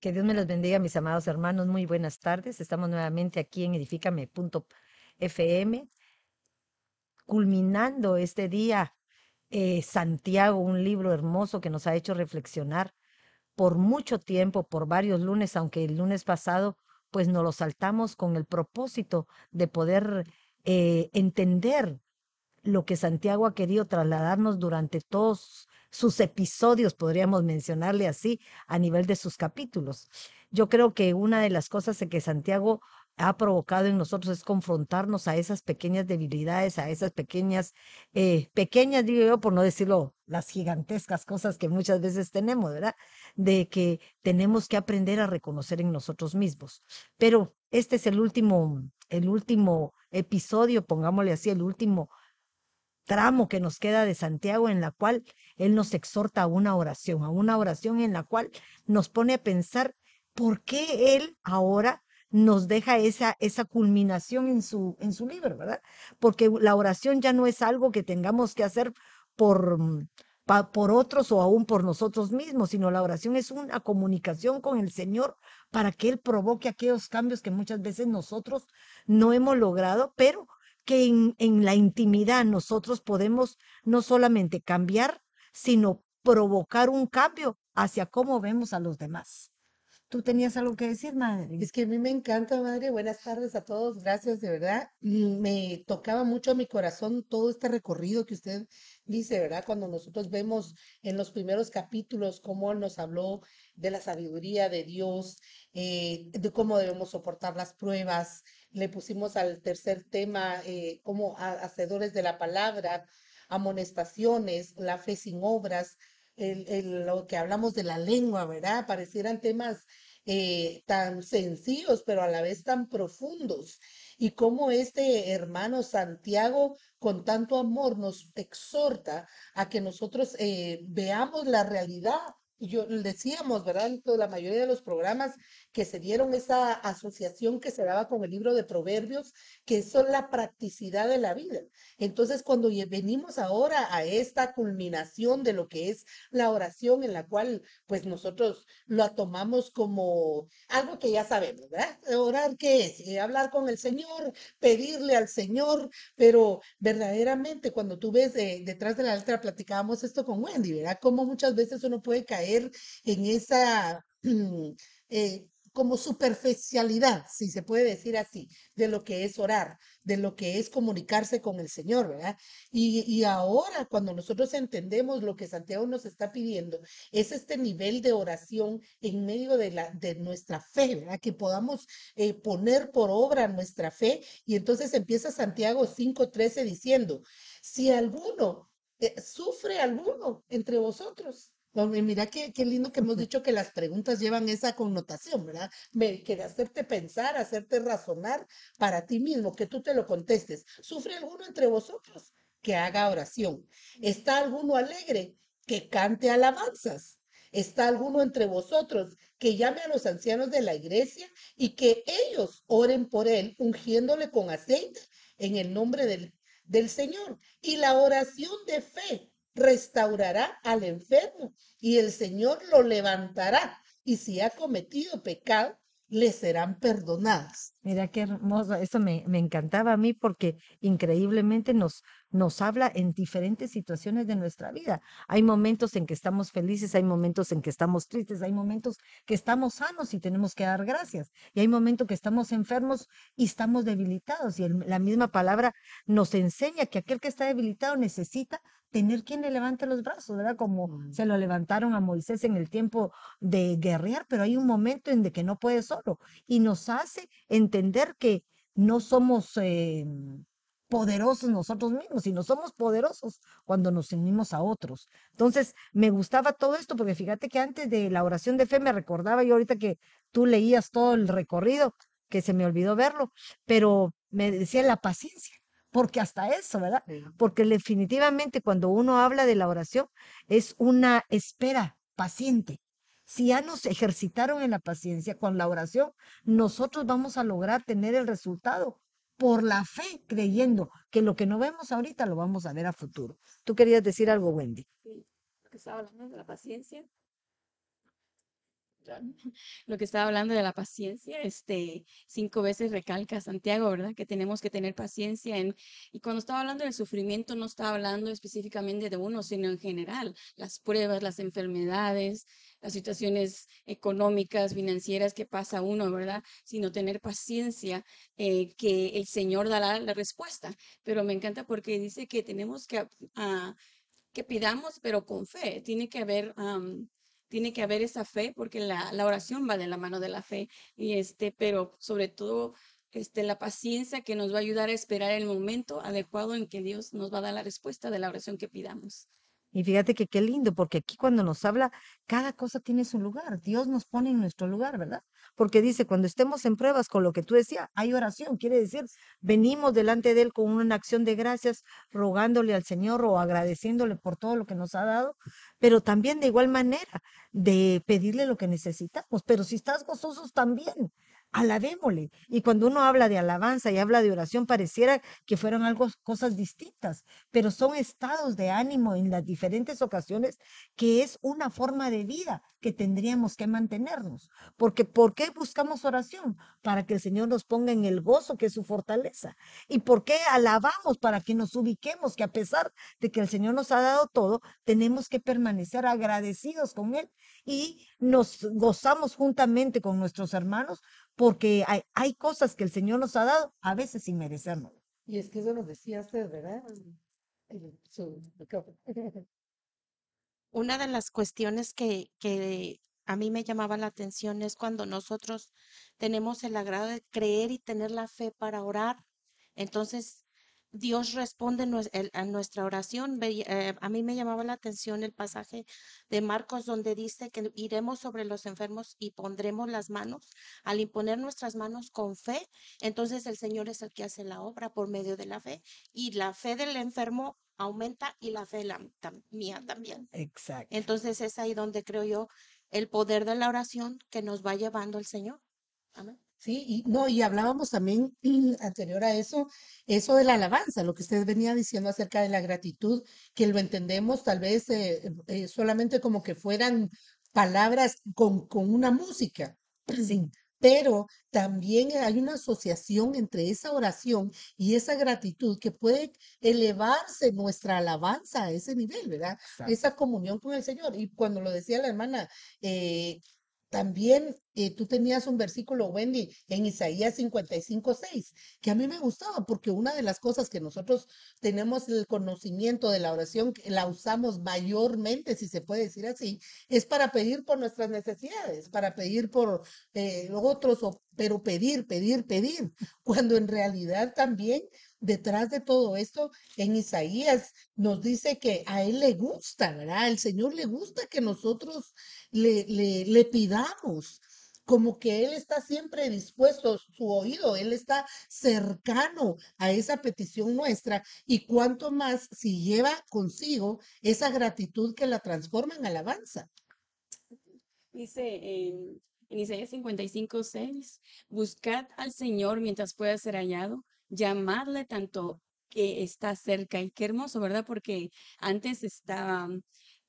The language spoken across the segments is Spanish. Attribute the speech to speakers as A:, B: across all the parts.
A: Que Dios me los bendiga, mis amados hermanos. Muy buenas tardes. Estamos nuevamente aquí en edifícame.fm, culminando este día eh, Santiago, un libro hermoso que nos ha hecho reflexionar por mucho tiempo, por varios lunes, aunque el lunes pasado pues nos lo saltamos con el propósito de poder eh, entender lo que Santiago ha querido trasladarnos durante todos sus episodios, podríamos mencionarle así, a nivel de sus capítulos. Yo creo que una de las cosas que Santiago ha provocado en nosotros es confrontarnos a esas pequeñas debilidades, a esas pequeñas, eh, pequeñas, digo yo, por no decirlo, las gigantescas cosas que muchas veces tenemos, ¿verdad? De que tenemos que aprender a reconocer en nosotros mismos. Pero este es el último, el último episodio, pongámosle así, el último tramo que nos queda de Santiago en la cual Él nos exhorta a una oración, a una oración en la cual nos pone a pensar por qué Él ahora nos deja esa, esa culminación en su, en su libro, ¿verdad? Porque la oración ya no es algo que tengamos que hacer por, mm, por otros o aún por nosotros mismos, sino la oración es una comunicación con el Señor para que Él provoque aquellos cambios que muchas veces nosotros no hemos logrado, pero que en, la intimidad nosotros podemos no solamente cambiar, sino provocar un cambio hacia cómo vemos a los demás. ¿Tú tenías algo que decir, madre?
B: Es que a mí me encanta, madre. Buenas tardes a todos. Gracias, de verdad. Me tocaba mucho a mi corazón todo este recorrido que usted dice, ¿verdad? Cuando nosotros vemos en los primeros capítulos cómo nos habló de la sabiduría de Dios, eh, de cómo debemos soportar las pruebas. Le pusimos al tercer tema eh, como hacedores de la palabra, amonestaciones, la fe sin obras lo que hablamos de la lengua, ¿verdad? Parecieran temas eh, tan sencillos, pero a la vez tan profundos. Y cómo este hermano Santiago, con tanto amor, nos exhorta a que nosotros eh, veamos la realidad yo decíamos, ¿verdad? La mayoría de los programas que se dieron esa asociación que se daba con el libro de Proverbios, que son la practicidad de la vida. Entonces, cuando venimos ahora a esta culminación de lo que es la oración, en la cual, pues nosotros lo tomamos como algo que ya sabemos, ¿verdad? Orar, ¿qué es? Eh, hablar con el Señor, pedirle al Señor, pero verdaderamente cuando tú ves detrás de la letra, platicábamos esto con Wendy, ¿verdad? Como muchas veces uno puede caer en esa eh, como superficialidad, si se puede decir así, de lo que es orar, de lo que es comunicarse con el Señor, ¿verdad? Y, ahora cuando nosotros entendemos lo que Santiago nos está pidiendo, es este nivel de oración en medio de, la, de nuestra fe, ¿verdad? Que podamos eh, poner por obra nuestra fe. Y entonces empieza Santiago 5.13 diciendo, si alguno, eh, sufre alguno entre vosotros, mira qué, qué lindo que hemos dicho que las preguntas llevan esa connotación, ¿verdad? Me, que hacerte pensar, hacerte razonar para ti mismo, que tú te lo contestes. ¿Sufre alguno entre vosotros? Que haga oración. ¿Está alguno alegre? Que cante alabanzas. ¿Está alguno entre vosotros que llame a los ancianos de la iglesia y que ellos oren por él, ungiéndole con aceite en el nombre del, del Señor? Y la oración de fe restaurará al enfermo y el Señor lo levantará. Y si ha cometido pecado, le serán perdonadas.
A: Mira qué hermoso, eso me, me, encantaba a mí porque increíblemente nos, nos habla en diferentes situaciones de nuestra vida. Hay momentos en que estamos felices, hay momentos en que estamos tristes, hay momentos que estamos sanos y tenemos que dar gracias. Y hay momentos que estamos enfermos y estamos debilitados. Y la misma palabra nos enseña que aquel que está debilitado necesita tener quien le levante los brazos, ¿verdad? Como mm. se lo levantaron a Moisés en el tiempo de guerrear, pero hay un momento en que no puede solo y nos hace entender que no somos eh, poderosos nosotros mismos, sino somos poderosos cuando nos unimos a otros. Entonces, me gustaba todo esto porque fíjate que antes de la oración de fe me recordaba yo ahorita que tú leías todo el recorrido, que se me olvidó verlo, pero me decía la paciencia porque hasta eso, ¿verdad? Porque definitivamente cuando uno habla de la oración es una espera paciente. Si ya nos ejercitaron en la paciencia con la oración, nosotros vamos a lograr tener el resultado por la fe, creyendo que lo que no vemos ahorita lo vamos a ver a futuro. ¿Tú querías decir algo, Wendy?
C: Sí, estaba hablando de la paciencia. lo que estaba hablando de la paciencia, este, cinco veces recalca Santiago, ¿verdad? Que tenemos que tener paciencia en, y cuando estaba hablando del sufrimiento, no estaba hablando específicamente de uno, sino en general, las pruebas, las enfermedades, las situaciones económicas, financieras que pasa uno, ¿verdad? Sino tener paciencia, eh, que el Señor dará la respuesta. Pero me encanta porque dice que tenemos que, ah, que pidamos, pero con fe. Tiene que haber tiene que haber esa fe, porque la, la, oración va de la mano de la fe, y este, pero sobre todo este, la paciencia que nos va a ayudar a esperar el momento adecuado en que Dios nos va a dar la respuesta de la oración que pidamos.
A: Y fíjate que qué lindo, porque aquí cuando nos habla, cada cosa tiene su lugar. Dios nos pone en nuestro lugar, ¿verdad? Porque dice, cuando estemos en pruebas con lo que tú decías, hay oración. Quiere decir, venimos delante de Él con una acción de gracias, rogándole al Señor o agradeciéndole por todo lo que nos ha dado, pero también de igual manera de pedirle lo que necesitamos. Pero si estás gozosos también, alabémosle. Y cuando uno habla de alabanza y habla de oración, pareciera que fueron algo, cosas distintas, pero son estados de ánimo en las diferentes ocasiones que es una forma de vida que tendríamos que mantenernos. Porque ¿por qué buscamos oración? Para que el Señor nos ponga en el gozo que es su fortaleza. ¿Y por qué alabamos? Para que nos ubiquemos, que a pesar de que el Señor nos ha dado todo, tenemos que permanecer agradecidos con Él y nos gozamos juntamente con nuestros hermanos porque hay, hay cosas que el Señor nos ha dado a veces sin merecerlo.
B: Y es que eso nos decía usted, ¿verdad?
D: Una de las cuestiones que, que a mí me llamaba la atención es cuando nosotros tenemos el agrado de creer y tener la fe para orar. Entonces, Dios responde a nuestra oración. Eh, a mí me llamaba la atención el pasaje de Marcos donde dice que iremos sobre los enfermos y pondremos las manos. Al imponer nuestras manos con fe, entonces el Señor es el que hace la obra por medio de la fe. Y la fe del enfermo aumenta y la fe la, mía también.
A: Exacto.
D: Entonces es ahí donde creo yo el poder de la oración que nos va llevando el Señor. Amén.
B: Sí, y no, y hablábamos también anterior a eso, eso de la alabanza, lo que usted venía diciendo acerca de la gratitud, que lo entendemos tal vez eh, eh, solamente como que fueran palabras con, con una música. Sí. Pero también hay una asociación entre esa oración y esa gratitud que puede elevarse nuestra alabanza a ese nivel, ¿verdad? Esa comunión con el Señor. Y cuando lo decía la hermana, eh, también eh, tú tenías un versículo, Wendy, en Isaías 55, 6, que a mí me gustaba porque una de las cosas que nosotros tenemos el conocimiento de la oración, que la usamos mayormente, si se puede decir así, es para pedir por nuestras necesidades, para pedir por eh, otros, pero pedir, pedir, pedir, cuando en realidad también detrás de todo esto, en Isaías nos dice que a Él le gusta, ¿verdad? Al Señor le gusta que nosotros le, le, le pidamos como que Él está siempre dispuesto, su oído, Él está cercano a esa petición nuestra y cuanto más si lleva consigo esa gratitud que la transforma en alabanza.
C: Dice en, en Isaías 55, 6, buscad al Señor mientras pueda ser hallado, llamarle tanto que está cerca. Y qué hermoso, ¿verdad? Porque antes estaba,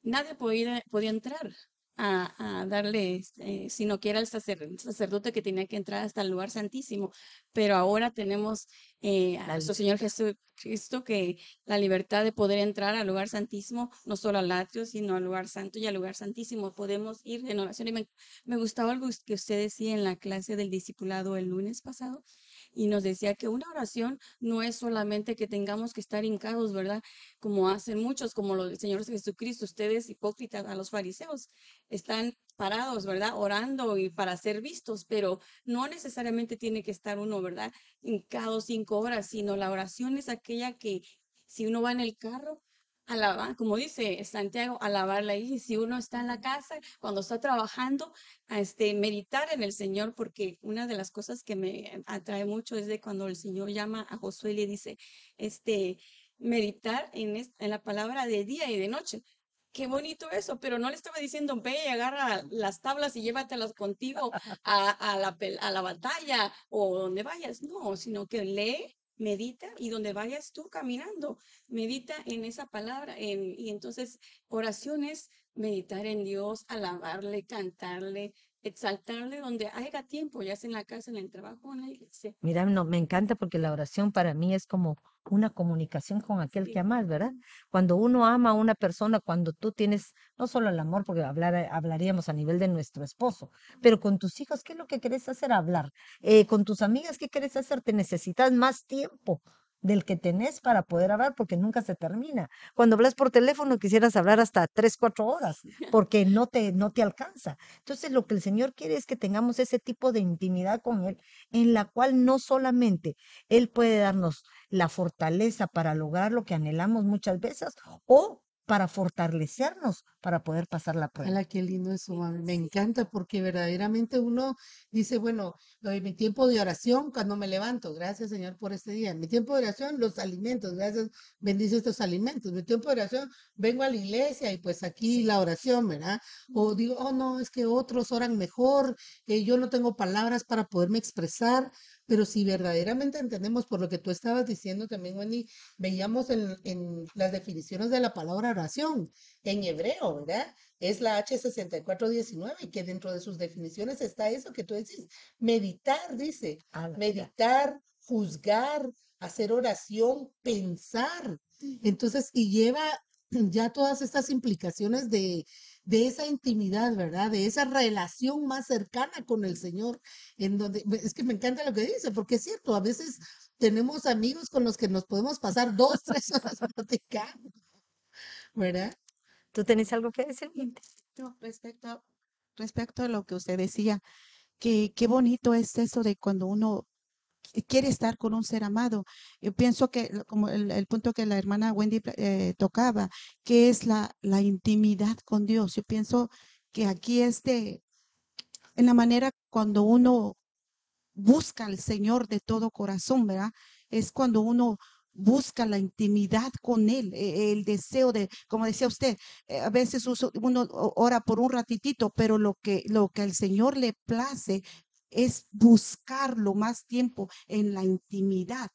C: nadie podía, podía entrar a, darle, eh, sino que era el, sacerdote que tenía que entrar hasta el lugar santísimo. Pero ahora tenemos eh, a nuestro Señor Jesucristo que la libertad de poder entrar al lugar santísimo, no solo al atrio, sino al lugar santo y al lugar santísimo. Podemos ir en oración. Y me, me gustaba algo que usted decía en la clase del discipulado el lunes pasado, y nos decía que una oración no es solamente que tengamos que estar hincados, ¿verdad? Como hacen muchos, como los del Señor Jesucristo, ustedes hipócritas a los fariseos, están parados, ¿verdad? Orando y para ser vistos, pero no necesariamente tiene que estar uno, ¿verdad? Hincado cinco horas, sino la oración es aquella que si uno va en el carro, alabar, como dice Santiago, alabarla. Y si uno está en la casa, cuando está trabajando, este, meditar en el Señor, porque una de las cosas que me atrae mucho es de cuando el Señor llama a Josué y le dice, este, meditar en, en la palabra de día y de noche. Qué bonito eso, pero no le estaba diciendo, ve y agarra las tablas y llévatelas contigo a, a, la, a la batalla o donde vayas. No, sino que lee medita y donde vayas tú caminando, medita en esa palabra. En, y entonces oraciones, meditar en Dios, alabarle, cantarle, exaltarle donde haya tiempo, ya sea en la casa, en el trabajo, en la iglesia.
A: Mira, no, me encanta porque la oración para mí es como una comunicación con aquel que amas, ¿verdad? Cuando uno ama a una persona, cuando tú tienes no solo el amor, porque hablar, eh, hablaríamos a nivel de nuestro esposo, pero con tus hijos, ¿qué es lo que querés hacer? Hablar. Eh, con tus amigas, ¿qué querés hacer? Te necesitas más tiempo del que tenés para poder hablar porque nunca se termina. Cuando hablas por teléfono quisieras hablar hasta tres, cuatro horas porque no te, no te alcanza. Entonces lo que el Señor quiere es que tengamos ese tipo de intimidad con Él en la cual no solamente Él puede darnos la fortaleza para lograr lo que anhelamos muchas veces o para fortalecernos para poder pasar la prueba.
B: Ala, qué lindo eso, mami. Me encanta porque verdaderamente uno dice, bueno, de mi tiempo de oración cuando me levanto, gracias Señor por este día. Mi tiempo de oración, los alimentos, gracias, bendice estos alimentos. Mi tiempo de oración, vengo a la iglesia y pues aquí la oración, ¿verdad? O digo, oh no, es que otros oran mejor, eh, yo no tengo palabras para poderme expresar, pero si verdaderamente entendemos por lo que tú estabas diciendo también, Wendy, veíamos en, en las definiciones de la palabra oración en hebreo, ¿verdad? Es la H6419 y que dentro de sus definiciones está eso que tú decís, meditar, dice,
A: ya.
B: meditar, juzgar, hacer oración, pensar. Entonces, y lleva ya todas estas implicaciones de, de esa intimidad, ¿verdad? De esa relación más cercana con el Señor, en donde, es que me encanta lo que dice, porque es cierto, a veces tenemos amigos con los que nos podemos pasar dos, tres horas platicando, ¿verdad?
A: ¿Tú tenés algo que decir?
E: No, respecto, respecto a lo que usted decía, que qué bonito es eso de cuando uno quiere estar con un ser amado. Yo pienso que, como el, punto que la hermana Wendy eh, tocaba, que es la, la intimidad con Dios. Yo pienso que aquí es de, en la manera cuando uno busca al Señor de todo corazón, ¿verdad? Es cuando uno busca la intimidad con Él, e- el deseo de, como decía usted, eh, a veces uno ora por un ratitito, pero lo que, lo que al Señor le place es buscarlo más tiempo en la intimidad,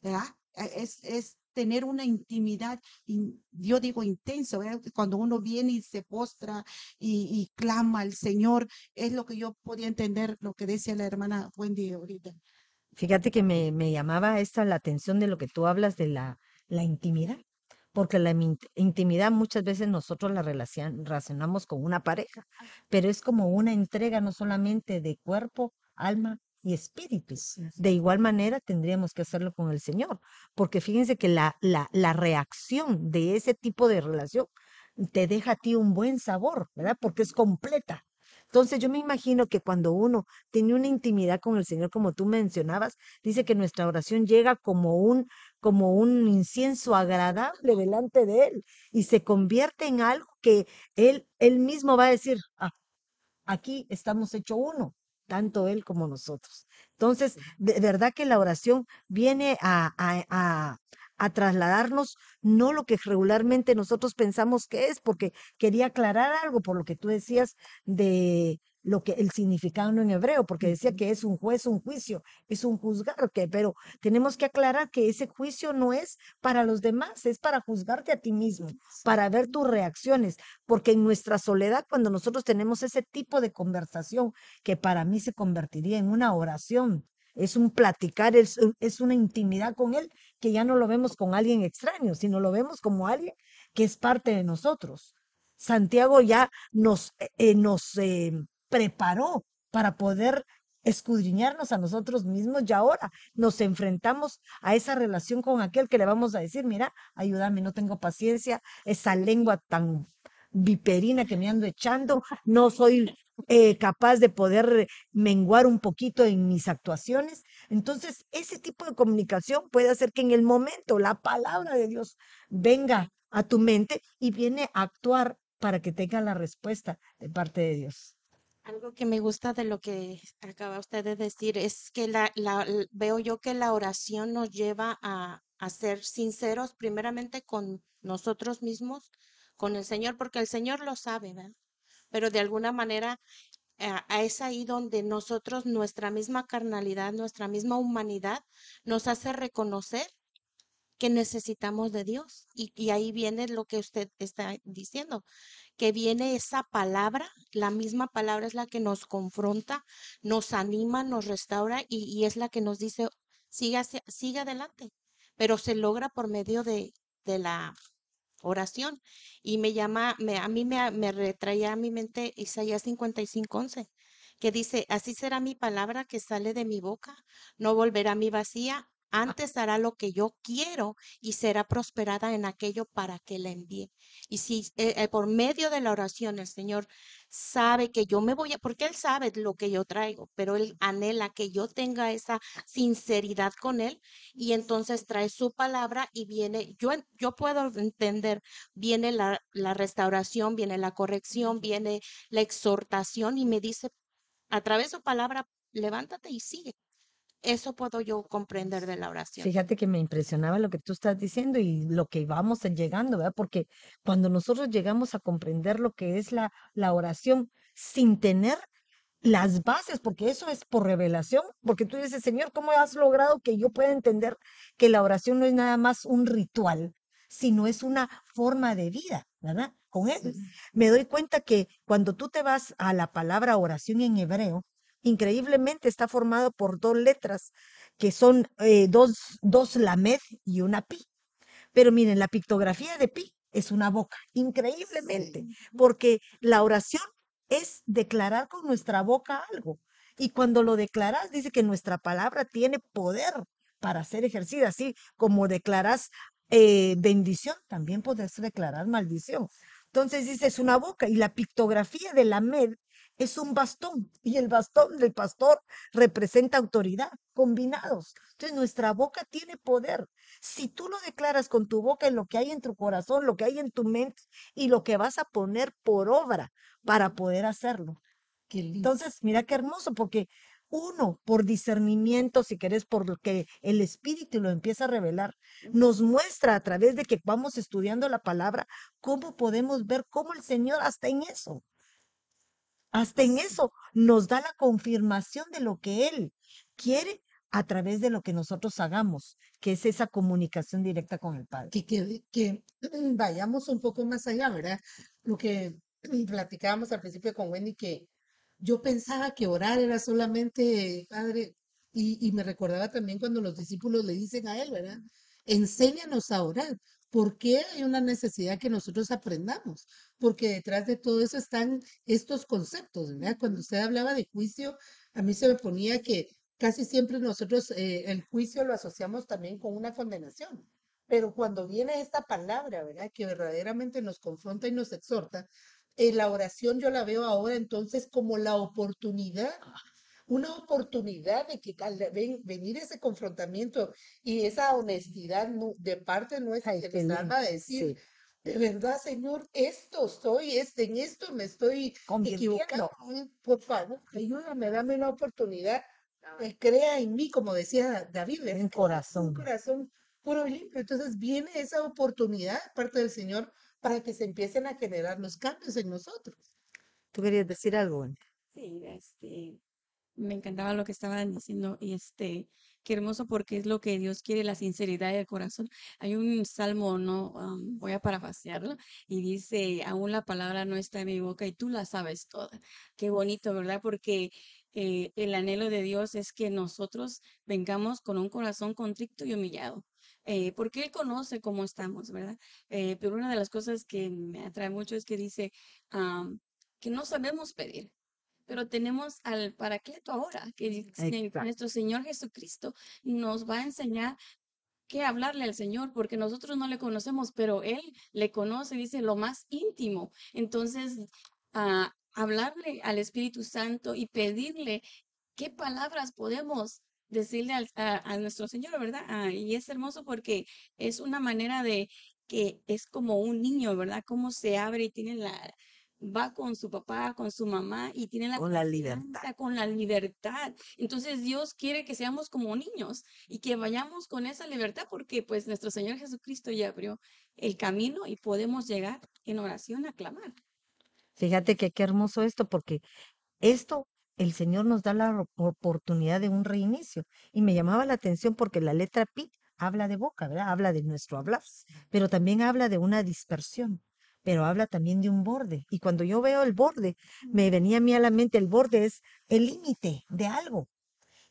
E: ¿verdad? Eh, Es, es tener una intimidad, in- yo digo intenso, ¿verdad? Cuando uno viene y se postra y, clama al Señor, es lo que yo podía entender, lo que decía la hermana Wendy ahorita.
A: Fíjate que me, me llamaba esta la atención de lo que tú hablas de la, la intimidad, porque la intimidad muchas veces nosotros la relacion- relacionamos con una pareja, pero es como una entrega no solamente de cuerpo, alma y espíritu. De igual manera tendríamos que hacerlo con el Señor, porque fíjense que la, la, la reacción de ese tipo de relación te deja a ti un buen sabor, ¿verdad? Porque es completa. Entonces yo me imagino que cuando uno tiene una intimidad con el Señor, como tú mencionabas, dice que nuestra oración llega como un, como un incienso agradable delante de Él y se convierte en algo que Él, Él mismo va a decir, ah, aquí estamos hecho uno, tanto Él como nosotros. Entonces, de verdad que la oración viene a, a, a, a trasladarnos no lo que regularmente nosotros pensamos que es, porque quería aclarar algo por lo que tú decías de lo que el significado en hebreo, porque decía que es un juez, un juicio, es un juzgar, que, pero tenemos que aclarar que ese juicio no es para los demás, es para juzgarte a ti mismo, para ver tus reacciones, porque en nuestra soledad, cuando nosotros tenemos ese tipo de conversación, que para mí se convertiría en una oración, es un platicar, es, un- es una intimidad con Él, que ya no lo vemos con alguien extraño, sino lo vemos como alguien que es parte de nosotros. Santiago ya nos, eh, eh, nos eh, preparó para poder escudriñarnos a nosotros mismos y ahora nos enfrentamos a esa relación con aquel que le vamos a decir, mira, ayúdame, no tengo paciencia, esa lengua tan viperina que me ando echando, no soy eh, capaz de poder menguar un poquito en mis actuaciones. Entonces, ese tipo de comunicación puede hacer que en el momento la palabra de Dios venga a tu mente y viene a actuar para que tenga la respuesta de parte de Dios.
D: Algo que me gusta de lo que acaba usted de decir es que veo yo que la oración nos lleva a, ser sinceros primeramente con nosotros mismos, con el Señor, porque el Señor lo sabe, ¿verdad? Pero de alguna manera a- es ahí donde nosotros, nuestra misma carnalidad, nuestra misma humanidad, nos hace reconocer que necesitamos de Dios. Y, ahí viene lo que usted está diciendo, que viene esa palabra, la misma palabra es la que nos confronta, nos anima, nos restaura y, es la que nos dice, siga, adelante, pero se logra por medio de, de la oración. Y me llama, me, a mí me, me retraía a mi mente Isaías 55:11, que dice, así será mi palabra que sale de mi boca, no volverá a mi vacía, antes hará lo que yo quiero y será prosperada en aquello para que la envíe. Y si eh, eh, por medio de la oración el Señor sabe que yo me voy a, porque Él sabe lo que yo traigo, pero Él anhela que yo tenga esa sinceridad con Él y entonces trae su palabra y viene, yo, yo puedo entender, viene la, la restauración, viene la corrección, viene la exhortación y me dice a través de su palabra, levántate y sigue. Eso puedo yo comprender de la oración.
A: Fíjate que me impresionaba lo que tú estás diciendo y lo que vamos llegando, ¿verdad? Porque cuando nosotros llegamos a comprender lo que es la, la oración sin tener las bases, porque eso es por revelación, porque tú dices, Señor, ¿cómo has logrado que yo pueda entender que la oración no es nada más un ritual, sino es una forma de vida, ¿verdad? Con él. Me doy cuenta que cuando tú te vas a la palabra oración en hebreo, increíblemente está formado por dos letras que son eh, dos, dos lamed y una pi. Pero miren, la pictografía de pi es una boca, increíblemente, porque la oración es declarar con nuestra boca algo. Y cuando lo declaras, dice que nuestra palabra tiene poder para ser ejercida, así como declaras eh, bendición, también puedes declarar maldición. Entonces dice, es una boca y la pictografía de la med es un bastón y el bastón del pastor representa autoridad, combinados. Entonces nuestra boca tiene poder. Si tú lo declaras con tu boca en lo que hay en tu corazón, lo que hay en tu mente y lo que vas a poner por obra para poder hacerlo.
B: Qué lindo.
A: Entonces, mira qué hermoso, porque uno, por discernimiento, si querés, por lo que el Espíritu lo empieza a revelar, nos muestra a través de que vamos estudiando la palabra, cómo podemos ver cómo el Señor hasta en eso, hasta en eso nos da la confirmación de lo que Él quiere a través de lo que nosotros hagamos, que es esa comunicación directa con el Padre.
B: que, vayamos un poco más allá, ¿verdad? Lo que platicábamos al principio con Wendy, que yo pensaba que orar era solamente, Padre, y, y me recordaba también cuando los discípulos le dicen a él, ¿verdad? Enséñanos a orar. ¿Por qué hay una necesidad que nosotros aprendamos? Porque detrás de todo eso están estos conceptos, ¿verdad? Cuando usted hablaba de juicio, a mí se me ponía que casi siempre nosotros eh, el juicio lo asociamos también con una condenación. Pero cuando viene esta palabra, ¿verdad? Que verdaderamente nos confronta y nos exhorta, eh, la oración yo la veo ahora entonces como la oportunidad, una oportunidad de que al ven- venir ese confrontamiento y esa honestidad de parte nuestra
A: Ay,
B: de
A: lindo.
B: alma de decir,
A: Sí,
B: de verdad, Señor, esto soy, este, en esto me estoy equivocando. Ay, Por favor, ayúdame, dame una oportunidad. eh, crea en mí, como decía David.
A: Un
B: Que tenga un
A: corazón.
B: corazón puro y limpio. Entonces viene esa oportunidad parte del Señor para que se empiecen a generar los cambios en nosotros.
A: ¿Tú querías decir algo?
C: Sí, este, me encantaba lo que estaban diciendo y este, qué hermoso porque es lo que Dios quiere, la sinceridad del corazón. Hay un salmo, no, Am, voy a parafasearlo y dice, aún la palabra no está en mi boca y tú la sabes toda. Qué bonito, ¿verdad? Porque eh, el anhelo de Dios es que nosotros vengamos con un corazón contrito y humillado. eh, porque Él conoce cómo estamos, ¿verdad? Eh, pero una de las cosas que me atrae mucho es que dice que no sabemos pedir pero tenemos al Paracleto ahora, que
A: Exacto.
C: nuestro Señor Jesucristo nos va a enseñar qué hablarle al Señor, porque nosotros no le conocemos, pero Él le conoce, dice, lo más íntimo. Entonces, a hablarle al Espíritu Santo y pedirle qué palabras podemos decirle al- a, a nuestro Señor, ¿verdad? Ah, y es hermoso porque es una manera de que es como un niño, ¿verdad? Cómo se abre y tiene la, va con su papá, con su mamá y tiene la
A: Con la libertad.
C: con la libertad. Entonces Dios quiere que seamos como niños y que vayamos con esa libertad porque pues nuestro Señor Jesucristo ya abrió el camino y podemos llegar en oración a clamar.
A: Fíjate que qué hermoso esto, porque esto el Señor nos da la oportunidad de un reinicio. Y me llamaba la atención porque la letra pi habla de boca, ¿verdad? Habla de nuestro hablar, pero también habla de una dispersión, pero habla también de un borde. Y cuando yo veo el borde, me venía a mí a la mente, el borde es el límite de algo.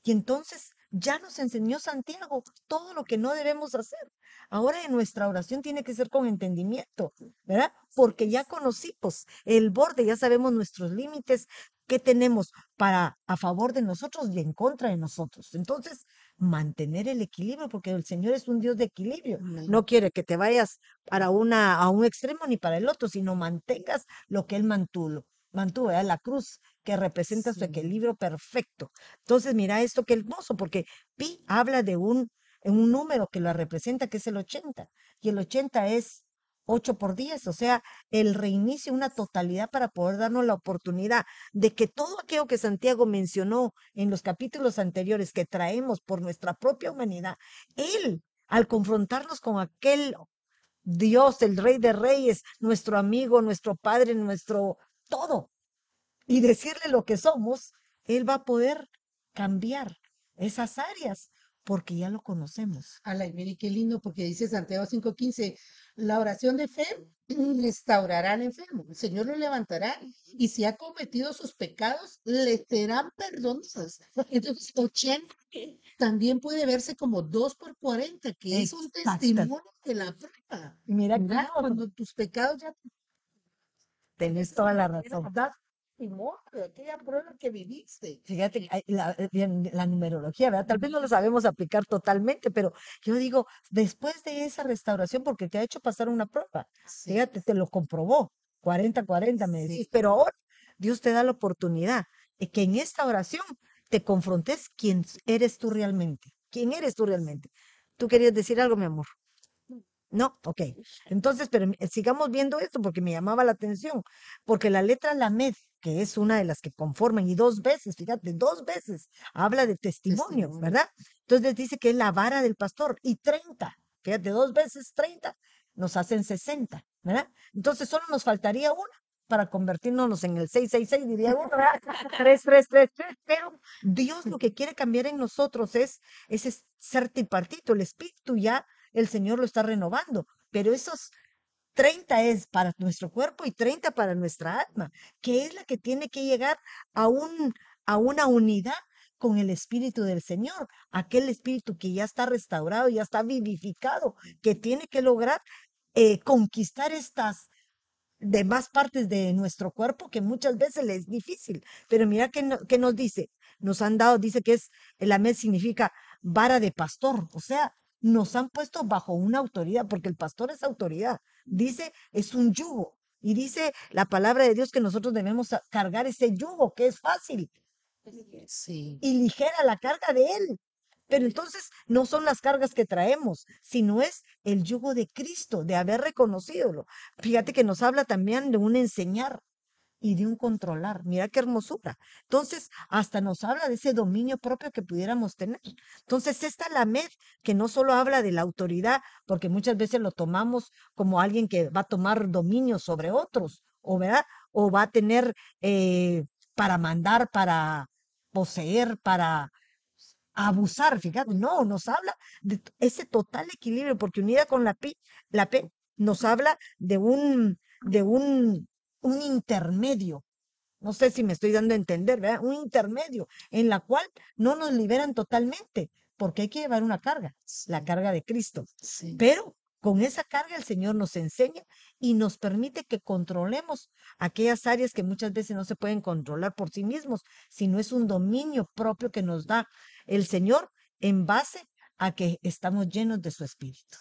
A: Y entonces ya nos enseñó Santiago todo lo que no debemos hacer. Ahora en nuestra oración tiene que ser con entendimiento, ¿verdad? Porque ya conocimos el borde, ya sabemos nuestros límites, qué tenemos para a favor de nosotros y en contra de nosotros. Entonces, mantener el equilibrio, porque el Señor es un Dios de equilibrio. No quiere que te vayas para una a un extremo ni para el otro, sino mantengas lo que él mantuvo, mantuvo, ¿verdad? La cruz que representa su equilibrio perfecto. Entonces, mira esto qué hermoso, porque pi habla de un, un número que lo representa, que es el 80, y el 80 es 8 por 10, o sea, el reinicio, una totalidad para poder darnos la oportunidad de que todo aquello que Santiago mencionó en los capítulos anteriores que traemos por nuestra propia humanidad, él, al confrontarnos con aquel Dios, el Rey de Reyes, nuestro amigo, nuestro Padre, nuestro todo, y decirle lo que somos, Él va a poder cambiar esas áreas porque ya lo conocemos.
B: Ala, y mire qué lindo, porque dice Santiago 5:15, la oración de fe restaurará al enfermo, el Señor lo levantará y si ha cometido sus pecados, le serán perdonados. Entonces, 80 también puede verse como 2 por 40, que es un testimonio de la prueba.
A: Mira, claro,
B: Cuando tus pecados ya
A: tenés toda la razón.
B: Testimonio de aquella prueba que viviste.
A: Fíjate, la, eh, la numerología, ¿verdad? Tal vez no lo sabemos aplicar totalmente, pero yo digo, después de esa restauración, porque te ha hecho pasar una prueba,
B: Sí,
A: fíjate, te lo comprobó, 40-40 me decís,
B: Sí.
A: pero ahora Dios te da la oportunidad de que en esta oración te confrontes quién eres tú realmente, quién eres tú realmente. ¿Tú querías decir algo, mi amor? No, ok. Entonces, pero sigamos viendo esto porque me llamaba la atención, porque la letra Lamed, que es una de las que conforman, y dos veces, fíjate, dos veces habla de testimonio,
B: Testimonio.
A: ¿verdad? Entonces dice que es la vara del pastor, y 30, fíjate, dos veces 30 nos hacen 60, ¿verdad? Entonces solo nos faltaría una para convertirnos en el 666, diría uno, ¿verdad? 3333, pero Dios lo que quiere cambiar en nosotros es ese ser tripartito, el espíritu ya el Señor lo está renovando, pero esos 30 es para nuestro cuerpo y 30 para nuestra alma, que es la que tiene que llegar a, un, a una unidad con el Espíritu del Señor, aquel Espíritu que ya está restaurado, ya está vivificado, que tiene que lograr eh, conquistar estas demás partes de nuestro cuerpo que muchas veces le es difícil. Pero mira que, no- que nos dice, nos han dado, dice que es, el amén significa vara de pastor, o sea, nos han puesto bajo una autoridad, porque el pastor es autoridad. Dice, es un yugo. Y dice la palabra de Dios que nosotros debemos cargar ese yugo, que es fácil
B: Sí.
A: y ligera la carga de él. Pero entonces no son las cargas que traemos, sino es el yugo de Cristo, de haber reconocido. Fíjate que nos habla también de un enseñar y de un controlar. Mira qué hermosura. Entonces, hasta nos habla de ese dominio propio que pudiéramos tener. Entonces, esta la med que no solo habla de la autoridad, porque muchas veces lo tomamos como alguien que va a tomar dominio sobre otros, o verdad, o va a tener eh, para mandar, para poseer, para abusar, fíjate, no, nos habla de ese total equilibrio, porque unida con la pi, la P nos habla de un, de un, un intermedio. No sé si me estoy dando a entender, ¿verdad? Un intermedio en la cual no nos liberan totalmente, porque hay que llevar una carga, la carga de Cristo.
B: sí.
A: Pero con esa carga el Señor nos enseña y nos permite que controlemos aquellas áreas que muchas veces no se pueden controlar por sí mismos, sino es un dominio propio que nos da el Señor en base a que estamos llenos de su espíritu.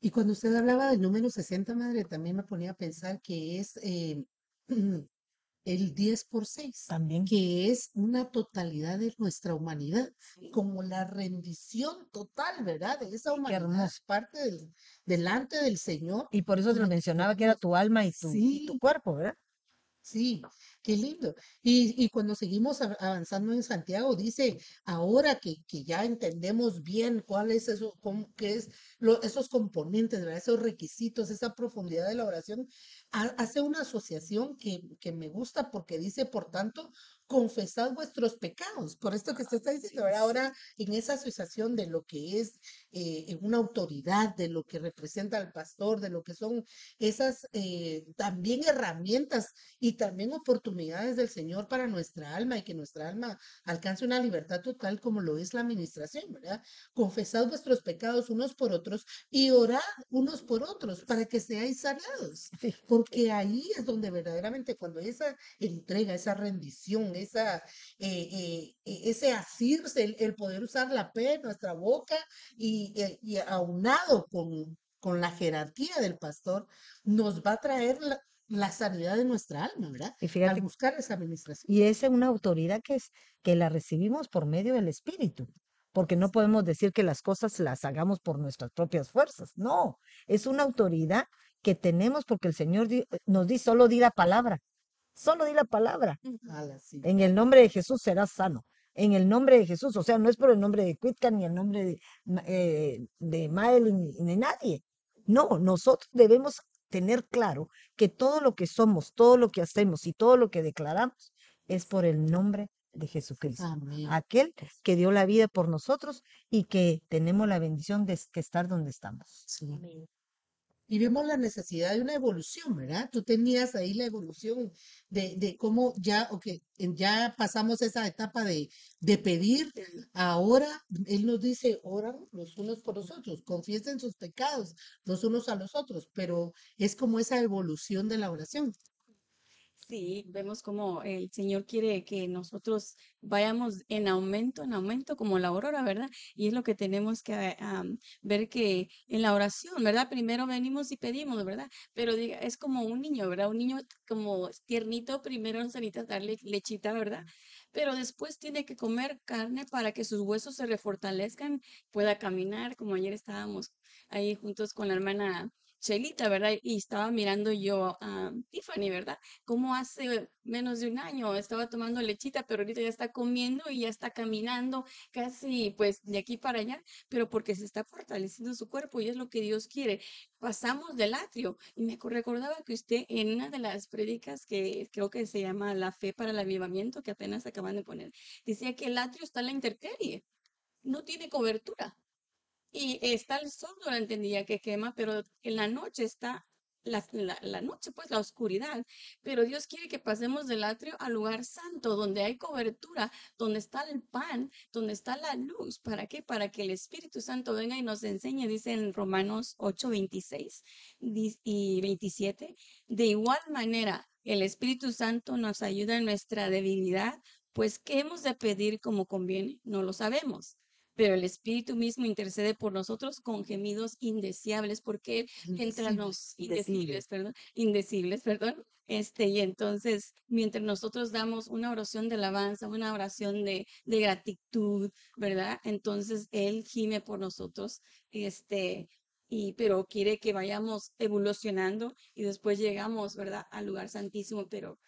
B: Y cuando usted hablaba del número 60, madre, también me ponía a pensar que es eh, el 10 por 6,
A: También
B: que es una totalidad de nuestra humanidad, como la rendición total, ¿verdad? De esa humanidad, parte del, delante del Señor.
A: Y por eso te lo mencionaba que era tu alma y tu, y tu
B: Sí,
A: cuerpo, ¿verdad?
B: Sí, qué lindo. Y, y cuando seguimos av- avanzando en Santiago, dice, ahora que, que ya entendemos bien cuál es eso, cómo, qué es esos componentes. Esos requisitos, esa profundidad de la oración, ha- hace una asociación que, que me gusta porque dice, por tanto, confesad vuestros pecados. Por esto que usted está diciendo, ¿verdad? ahora en esa asociación de lo que es eh, una autoridad, de lo que representa al pastor, de lo que son esas eh, también herramientas y también oportunidades del Señor para nuestra alma y que nuestra alma alcance una libertad total como lo es la administración, ¿verdad? Confesad vuestros pecados unos por otros y orad unos por otros para que seáis sanados, porque ahí es donde verdaderamente cuando esa entrega, esa rendición, esa, eh, eh, eh, ese asirse, el, el poder usar la P, nuestra boca y, eh, y aunado con, con la jerarquía del pastor, nos va a traer la, la sanidad de nuestra alma, ¿verdad?
A: Y
B: Al
A: fíjate,
B: buscar esa administración.
A: y esa es una autoridad que es que la recibimos por medio del Espíritu, porque no podemos decir que las cosas las hagamos por nuestras propias fuerzas. No, es una autoridad que tenemos porque el Señor di- nos dice solo di la palabra, solo di la palabra. En el nombre de Jesús serás sano. En el nombre de Jesús, o sea, no es por el nombre de Cuitca ni el nombre de, eh, de Mael ni, ni nadie. No, nosotros debemos tener claro que todo lo que somos, todo lo que hacemos y todo lo que declaramos es por el nombre de Jesucristo.
B: Amén.
A: Aquel que dio la vida por nosotros y que tenemos la bendición de que estar donde estamos.
B: Sí. Y vemos la necesidad de una evolución, ¿verdad? Tú tenías ahí la evolución de, de cómo ya, ok, ya pasamos esa etapa de, de pedir, ahora Él nos dice, oran los unos por los otros, confiesen sus pecados los unos a los otros, pero es como esa evolución de la oración.
C: Sí, vemos como el Señor quiere que nosotros vayamos en aumento, en aumento, como la aurora, ¿verdad? Y es lo que tenemos que am, ver que en la oración, ¿verdad? Primero venimos y pedimos, ¿verdad? Pero diga, es como un niño, ¿verdad? Un niño como tiernito, primero necesitas darle lechita, ¿verdad? Pero después tiene que comer carne para que sus huesos se refortalezcan, pueda caminar, como ayer estábamos ahí juntos con la hermana Chelita, ¿verdad? Y estaba mirando yo a Tiffany, ¿verdad? Como hace menos de un año estaba tomando lechita, pero ahorita ya está comiendo y ya está caminando casi pues de aquí para allá, pero porque se está fortaleciendo su cuerpo y es lo que Dios quiere. Pasamos del atrio y me co- recordaba que usted en una de las prédicas que creo que se llama La fe para el avivamiento, que apenas acaban de poner, decía que el atrio está en la intemperie, no tiene cobertura. Y está el sol durante el día que quema, pero en la noche está la, la- noche, pues la oscuridad. Pero Dios quiere que pasemos del atrio al lugar santo, donde hay cobertura, donde está el pan, donde está la luz. ¿Para qué? Para que el Espíritu Santo venga y nos enseñe, dice en Romanos 8, 26 dis- y 27. De igual manera, el Espíritu Santo nos ayuda en nuestra debilidad, pues ¿qué hemos de pedir como conviene? No lo sabemos pero el Espíritu mismo intercede por nosotros con gemidos indeseables, porque Él mientras
B: Indecibles.
C: perdón, indecibles, perdón, este, y entonces, mientras nosotros damos una oración de alabanza, una oración de, de gratitud, ¿verdad? Entonces Él gime por nosotros, este, y, pero quiere que vayamos evolucionando y después llegamos, ¿verdad? Al lugar santísimo, pero.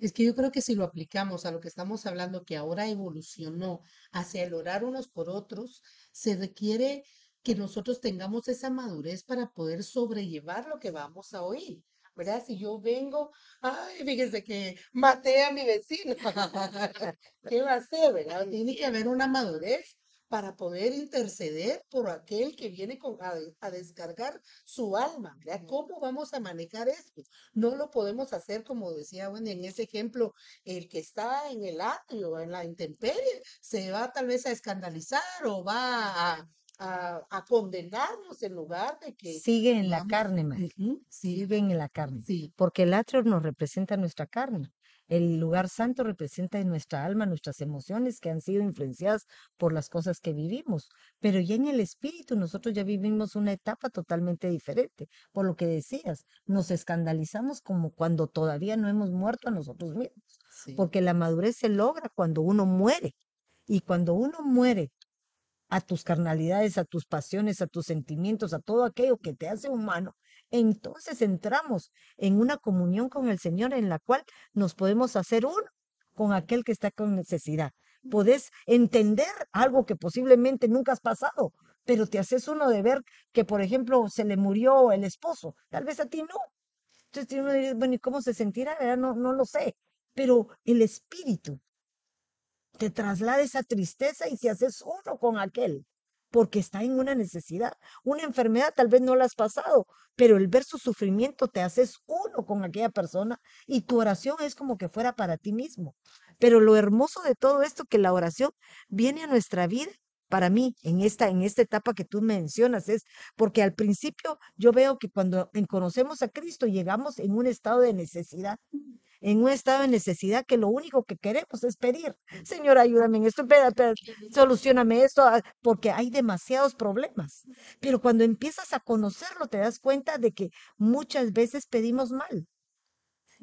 B: Es que yo creo que si lo aplicamos a lo que estamos hablando, que ahora evolucionó hacia el orar unos por otros, se requiere que nosotros tengamos esa madurez para poder sobrellevar lo que vamos a oír. ¿Verdad? Si yo vengo, ay, fíjese que maté a mi vecino, ¿qué va a hacer, verdad? Tiene que haber una madurez para poder interceder por aquel que viene con- a, a descargar su alma, ¿verdad? ¿Cómo vamos a manejar esto? No lo podemos hacer como decía Wendy en ese ejemplo, el que está en el atrio, en la intemperie, se va tal vez a escandalizar o va a, a, a condenarnos en lugar de que
A: Sigue en la carne,
B: Ujú, sí,
A: en la carne.
B: sí,
A: porque el atrio nos representa nuestra carne. El lugar santo representa nuestra alma, nuestras emociones que han sido influenciadas por las cosas que vivimos. Pero ya en el espíritu nosotros ya vivimos una etapa totalmente diferente. Por lo que decías, nos escandalizamos como cuando todavía no hemos muerto a nosotros mismos.
B: sí.
A: Porque la madurez se logra cuando uno muere. Y cuando uno muere a tus carnalidades, a tus pasiones, a tus sentimientos, a todo aquello que te hace humano, entonces entramos en una comunión con el Señor en la cual nos podemos hacer uno con aquel que está con necesidad. Podés entender algo que posiblemente nunca has pasado, pero te haces uno de ver que, por ejemplo, se le murió el esposo. Tal vez a ti no. Entonces uno dice, bueno, ¿y cómo se sentirá? No, no lo sé. pero el espíritu te traslada esa tristeza y te haces uno con aquel, porque está en una necesidad. Una enfermedad tal vez no la has pasado, pero el ver su sufrimiento te haces uno con aquella persona y tu oración es como que fuera para ti mismo. Pero lo hermoso de todo esto que la oración viene a nuestra vida para mí en esta, en esta etapa que tú mencionas es porque al principio yo veo que cuando conocemos a Cristo llegamos en un estado de necesidad, en un estado de necesidad que lo único que queremos es pedir, Señor, ayúdame en esto, espera, espera, solucioname esto, ah, porque hay demasiados problemas. Pero cuando empiezas a conocerlo te das cuenta de que muchas veces pedimos mal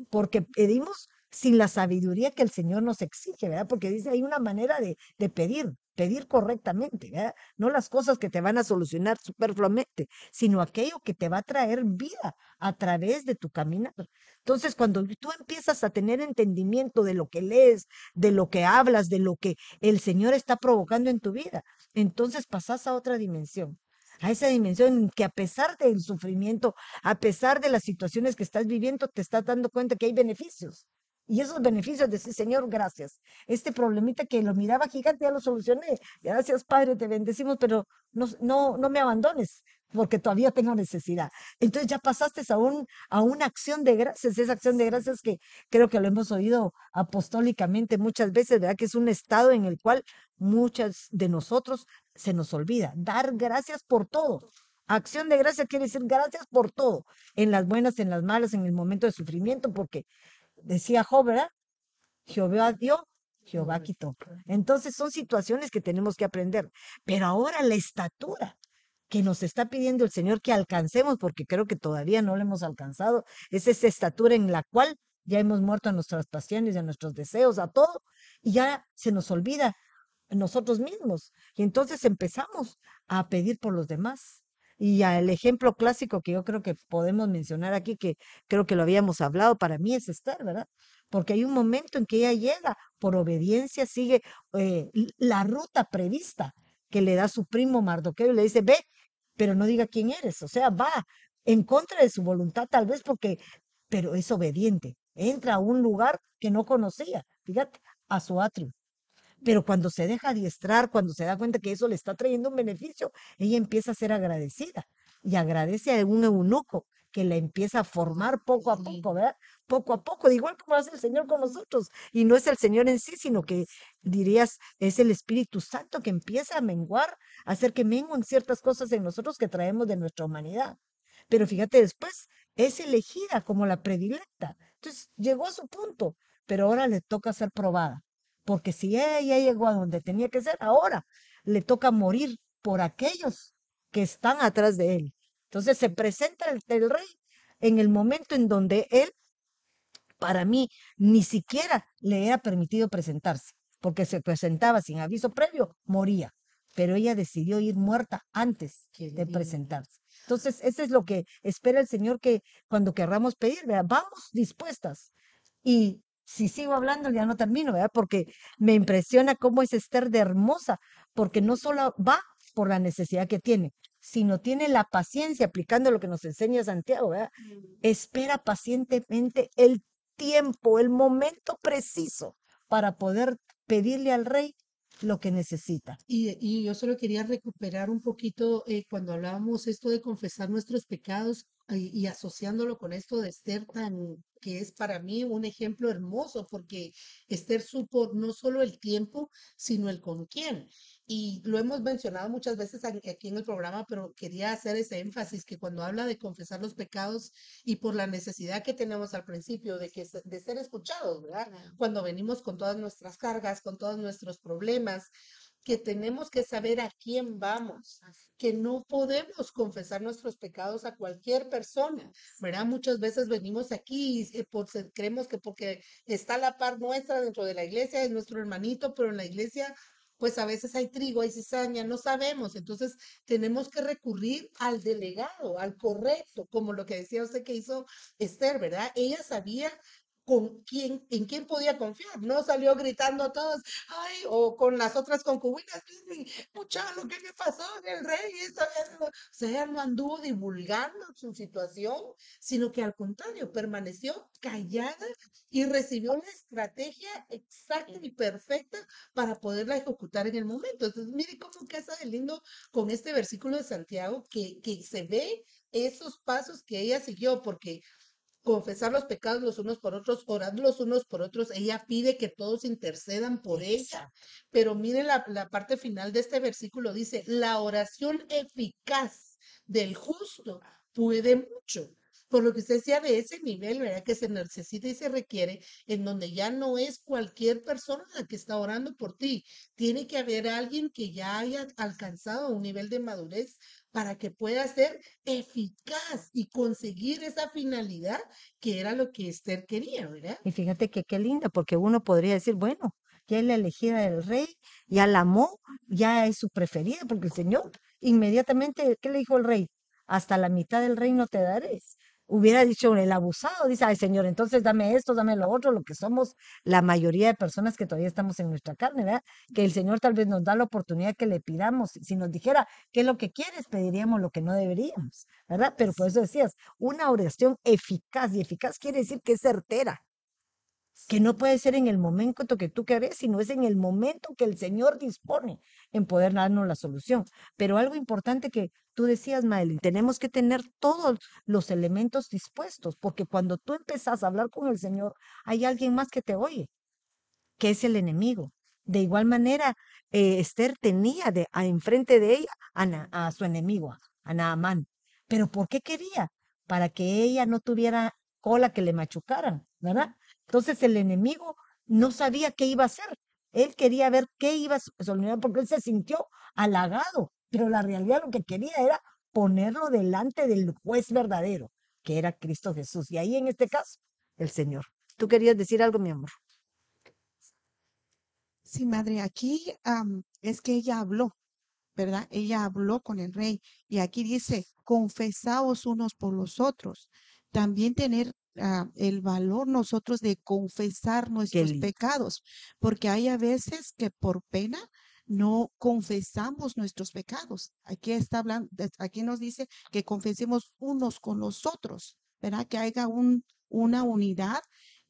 A: porque pedimos sin la sabiduría que el Señor nos exige, ¿verdad? Porque dice, hay una manera de, de pedir, pedir correctamente, ¿verdad? No las cosas que te van a solucionar superfluamente, sino aquello que te va a traer vida a través de tu caminar. Entonces, cuando tú empiezas a tener entendimiento de lo que lees, de lo que hablas, de lo que el Señor está provocando en tu vida, entonces pasas a otra dimensión a esa dimensión en que a pesar del sufrimiento, a pesar de las situaciones que estás viviendo, te estás dando cuenta que hay beneficios. Y esos beneficios, decir, Señor, gracias. Este problemita que lo miraba gigante, ya lo solucioné. Gracias, Padre, te bendecimos, pero no, no, no me abandones, porque todavía tengo necesidad. Entonces ya pasaste a, un, a una acción de gracias, esa acción de gracias que creo que lo hemos oído apostólicamente muchas veces, ¿verdad? Que es un estado en el cual muchas de nosotros se nos olvida. Dar gracias por todo. Acción de gracias quiere decir gracias por todo, en las buenas, en las malas, en el momento de sufrimiento, porque decía Job, ¿verdad? Jehová dio, Jehová quitó. Entonces son situaciones que tenemos que aprender. Pero ahora la estatura que nos está pidiendo el Señor que alcancemos, porque creo que todavía no lo hemos alcanzado, es esa estatura en la cual ya hemos muerto a nuestras pasiones, a nuestros deseos, a todo, y ya se nos olvida nosotros mismos. Y entonces empezamos a pedir por los demás. Y el ejemplo clásico que yo creo que podemos mencionar aquí, que creo que lo habíamos hablado, para mí es Esther, ¿verdad? Porque hay un momento en que ella llega, por obediencia, sigue eh, la ruta prevista que le da su primo Mardoqueo y le dice, ve, pero no diga quién eres, o sea, va en contra de su voluntad tal vez porque, pero es obediente, entra a un lugar que no conocía, fíjate, a su atrio. Pero cuando se deja adiestrar, cuando se da cuenta que eso le está trayendo un beneficio, ella empieza a ser agradecida y agradece a un eunuco que la empieza a formar poco a poco, ¿verdad? Poco a poco, de igual como hace el Señor con nosotros. Y no es el Señor en sí, sino que dirías, es el Espíritu Santo que empieza a menguar, a hacer que menguen ciertas cosas en nosotros que traemos de nuestra humanidad. Pero fíjate, después es elegida como la predilecta. Entonces llegó a su punto, pero ahora le toca ser probada. Porque si ella llegó a donde tenía que ser, ahora le toca morir por aquellos que están atrás de él. Entonces se presenta el, el rey en el momento en donde él, para mí, ni siquiera le era permitido presentarse, porque se presentaba sin aviso previo, moría. Pero ella decidió ir muerta antes de presentarse. Entonces, eso es lo que espera el Señor que cuando querramos pedir, ¿verdad? vamos dispuestas. Y si sigo hablando, ya no termino, ¿verdad? Porque me impresiona cómo es Esther de hermosa, porque no solo va por la necesidad que tiene, sino tiene la paciencia, aplicando lo que nos enseña Santiago, ¿verdad? Espera pacientemente el tiempo, el momento preciso para poder pedirle al rey lo que necesita.
B: Y, y yo solo quería recuperar un poquito eh, cuando hablábamos esto de confesar nuestros pecados y, y asociándolo con esto de Esther tan, que es para mí un ejemplo hermoso, porque Esther supo no solo el tiempo, sino el con quién. Y lo hemos mencionado muchas veces aquí en el programa, pero quería hacer ese énfasis que cuando habla de confesar los pecados y por la necesidad que tenemos al principio de que de ser escuchados, ¿verdad? Cuando venimos con todas nuestras cargas, con todos nuestros problemas, que tenemos que saber a quién vamos, que no podemos confesar nuestros pecados a cualquier persona, ¿verdad? Muchas veces venimos aquí y eh, por, creemos que porque está a la par nuestra dentro de la iglesia, es nuestro hermanito, pero en la iglesia pues a veces hay trigo, hay cizaña, no sabemos. Entonces tenemos que recurrir al delegado, al correcto, como lo que decía usted que hizo Esther, ¿verdad? Ella sabía con quién, en quién podía confiar. No salió gritando a todos, ay, o con las otras concubinas, mucha lo que me pasó el rey, esto, esto". o sea, no anduvo divulgando su situación, sino que al contrario, permaneció callada y recibió una estrategia exacta y perfecta para poderla ejecutar en el momento. Entonces, mire cómo casa de lindo con este versículo de Santiago que, que se ve esos pasos que ella siguió, porque confesar los pecados los unos por otros, orando los unos por otros. Ella pide que todos intercedan por ella. Pero mire la, la parte final de este versículo, dice, la oración eficaz del justo puede mucho. Por lo que usted decía de ese nivel, ¿verdad? Que se necesita y se requiere, en donde ya no es cualquier persona la que está orando por ti. Tiene que haber alguien que ya haya alcanzado un nivel de madurez para que pueda ser eficaz y conseguir esa finalidad que era lo que Esther quería, ¿verdad?
A: Y fíjate que qué linda, porque uno podría decir, bueno, ya es la elegida del rey, ya la amó, ya es su preferida, porque el Señor inmediatamente, ¿qué le dijo el rey? Hasta la mitad del reino te daré. Hubiera dicho el abusado, dice, ay Señor, entonces dame esto, dame lo otro, lo que somos la mayoría de personas que todavía estamos en nuestra carne, ¿verdad? Que el Señor tal vez nos da la oportunidad que le pidamos. Si nos dijera, ¿qué es lo que quieres? Pediríamos lo que no deberíamos, ¿verdad? Pero por eso decías, una oración eficaz, y eficaz quiere decir que es certera, que no puede ser en el momento que tú querés, sino es en el momento que el Señor dispone en poder darnos la solución. Pero algo importante que tú decías, Madeline, tenemos que tener todos los elementos dispuestos, porque cuando tú empezás a hablar con el Señor, hay alguien más que te oye, que es el enemigo. De igual manera, eh, Esther tenía de, a, enfrente de ella a, a su enemigo, a Naamán. Pero ¿por qué quería? Para que ella no tuviera cola que le machucaran, ¿verdad? Entonces el enemigo no sabía qué iba a hacer. Él quería ver qué iba a solucionar porque él se sintió halagado, pero la realidad lo que quería era ponerlo delante del juez verdadero, que era Cristo Jesús. Y ahí en este caso, el Señor. ¿Tú querías decir algo, mi amor?
E: Sí, madre, aquí es que ella habló, ¿verdad? Ella habló con el rey y aquí dice, confesaos unos por los otros. También tener ah, el valor nosotros de confesar nuestros pecados, porque hay a veces que por pena no confesamos nuestros pecados. Aquí está hablando, aquí nos dice que confesemos unos con los otros, ¿verdad? Que haya un, una unidad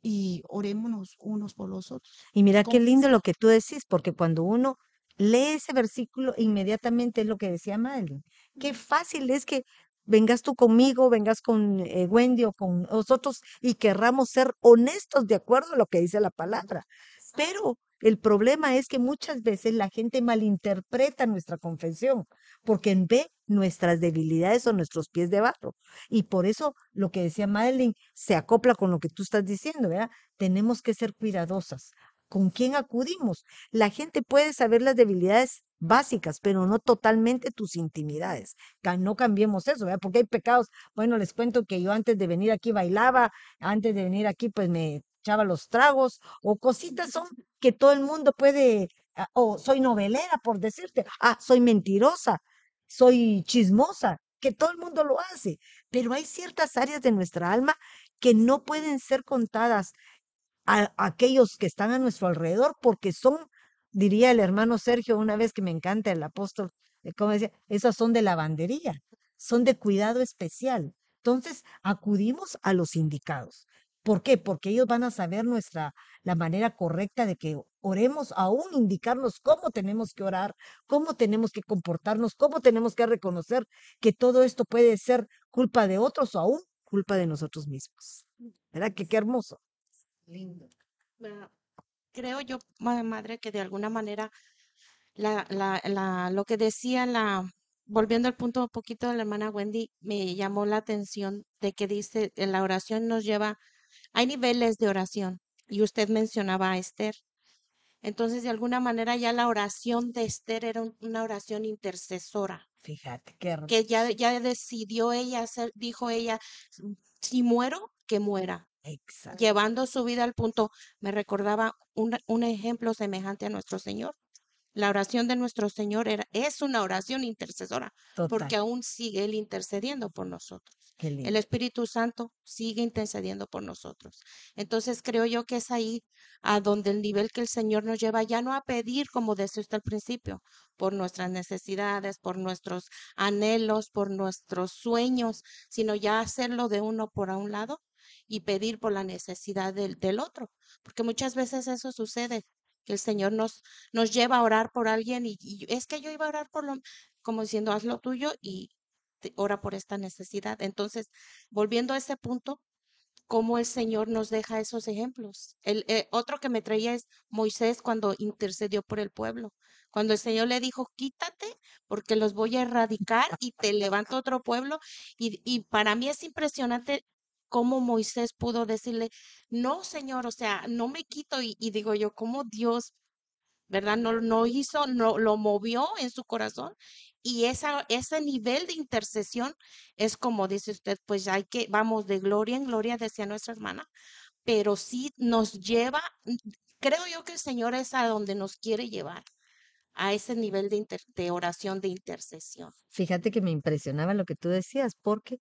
E: y orémonos unos por los otros.
A: Y mira qué lindo lo que tú decís, porque cuando uno lee ese versículo, inmediatamente es lo que decía Madeline. Qué fácil es que vengas tú conmigo, vengas con eh, Wendy o con nosotros y querramos ser honestos de acuerdo a lo que dice la palabra. Pero el problema es que muchas veces la gente malinterpreta nuestra confesión porque ve nuestras debilidades o nuestros pies de barro. Y por eso lo que decía Madeline se acopla con lo que tú estás diciendo, ¿verdad? Tenemos que ser cuidadosas. ¿Con quién acudimos? La gente puede saber las debilidades básicas, pero no totalmente tus intimidades. No cambiemos eso. Porque hay pecados. Bueno, les cuento que yo antes de venir aquí bailaba, antes de venir aquí pues me echaba los tragos o cositas son que todo el mundo puede, ah, o soy novelera por decirte, ah, soy mentirosa, soy chismosa, que todo el mundo lo hace, pero hay ciertas áreas de nuestra alma que no pueden ser contadas a aquellos que están a nuestro alrededor porque son, diría el hermano Sergio una vez que me encanta el apóstol, eh, como decía, esas son de lavandería, son de cuidado especial. Entonces, acudimos a los indicados. ¿Por qué? Porque ellos van a saber nuestra, la manera correcta de que oremos, aún indicarnos cómo tenemos que orar, cómo tenemos que comportarnos, cómo tenemos que reconocer que todo esto puede ser culpa de otros o aún culpa de nosotros mismos. ¿Verdad? Que qué hermoso.
B: Lindo.
D: Creo yo, ma- madre, que de alguna manera la, la, la, lo que decía la, volviendo al punto un poquito de la hermana Wendy, me llamó la atención de que dice, en la oración nos lleva, hay niveles de oración, y usted mencionaba a Esther. Entonces, de alguna manera ya la oración de Esther era un- una oración intercesora,
A: Fíjate, qué
D: que ya, ya decidió ella hacer, dijo ella, si muero, que muera
A: Exacto.
D: llevando su vida al punto, me recordaba un, un ejemplo semejante a nuestro Señor. la oración de nuestro Señor era, es una oración intercesora, porque aún sigue Él intercediendo por nosotros. El. Espíritu Santo sigue intercediendo por nosotros. Entonces creo yo que es ahí a donde el nivel que el Señor nos lleva ya no a pedir, como decía usted al principio, por nuestras necesidades, por nuestros anhelos, por nuestros sueños, sino ya hacerlo de uno por a un lado y pedir por la necesidad del, del otro. Porque muchas veces eso sucede, que el Señor nos, nos lleva a orar por alguien y, es que yo iba a orar por lo, como diciendo, haz lo tuyo y ora por esta necesidad. Entonces, volviendo a ese punto, cómo el Señor nos deja esos ejemplos. El eh, otro que me traía es Moisés cuando intercedió por el pueblo. Cuando el Señor le dijo, quítate porque los voy a erradicar y te levanto otro pueblo. Y, y para mí es impresionante cómo Moisés pudo decirle, no, Señor, o sea, no me quito. Y, digo yo, cómo Dios, ¿verdad? No, no hizo, no lo movió en su corazón. Y esa, ese nivel de intercesión es como dice usted, pues hay que, vamos de gloria en gloria, decía nuestra hermana, pero sí nos lleva, creo yo que el Señor es a donde nos quiere llevar, a ese nivel de, inter- de oración, de intercesión.
A: Fíjate que me impresionaba lo que tú decías, porque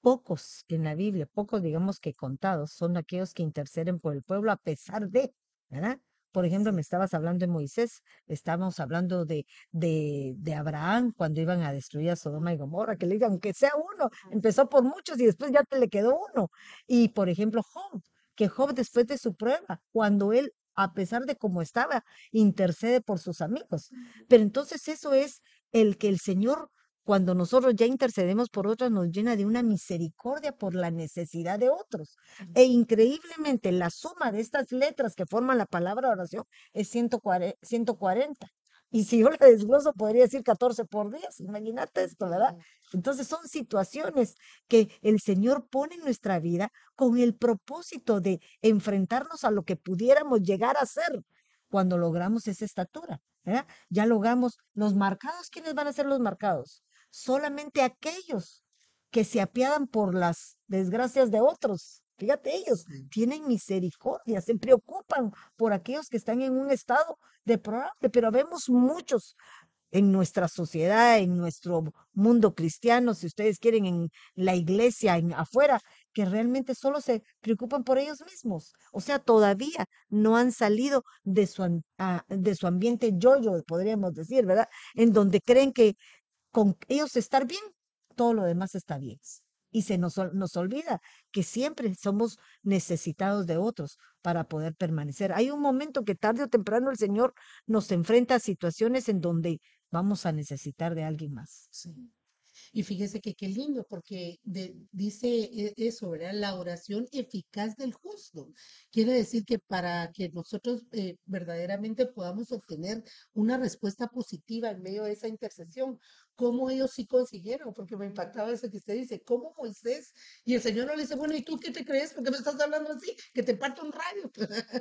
A: pocos en la Biblia, pocos digamos que contados, son aquellos que interceden por el pueblo a pesar de, ¿verdad? Por ejemplo, me estabas hablando de Moisés, estábamos hablando de, de, de Abraham cuando iban a destruir a Sodoma y Gomorra, que le digan, aunque sea uno, empezó por muchos y después ya te le quedó uno. Y por ejemplo, Job, que Job después de su prueba, cuando él, a pesar de cómo estaba, intercede por sus amigos. Pero entonces eso es el que el Señor cuando nosotros ya intercedemos por otros, nos llena de una misericordia por la necesidad de otros. E increíblemente, la suma de estas letras que forman la palabra oración es 140. 140. Y si yo la desgloso, podría decir 14 por 10. Imagínate esto, ¿verdad? Entonces son situaciones que el Señor pone en nuestra vida con el propósito de enfrentarnos a lo que pudiéramos llegar a ser cuando logramos esa estatura. ¿verdad? Ya logramos los marcados. ¿Quiénes van a ser los marcados? Solamente aquellos que se apiadan por las desgracias de otros. Fíjate, ellos tienen misericordia, se preocupan por aquellos que están en un estado deplorable, pero vemos muchos en nuestra sociedad, en nuestro mundo cristiano, si ustedes quieren, en la iglesia, en afuera, que realmente solo se preocupan por ellos mismos. O sea, todavía no han salido de su, ah, de su ambiente yo-yo, podríamos decir, ¿verdad? En donde creen que con ellos estar bien, todo lo demás está bien. Y se nos, nos olvida que siempre somos necesitados de otros para poder permanecer. Hay un momento que tarde o temprano el Señor nos enfrenta a situaciones en donde vamos a necesitar de alguien más.
B: Y fíjese que qué lindo, porque dice e- eso, ¿verdad? La oración eficaz del justo. Quiere decir que para que nosotros eh, verdaderamente podamos obtener una respuesta positiva en medio de esa intercesión, ¿cómo ellos sí consiguieron? Porque me impactaba eso que usted dice, ¿cómo Moisés? Y el Señor no le dice, bueno, ¿y tú qué te crees? ¿Por qué me estás hablando así? Que te parto un rayo.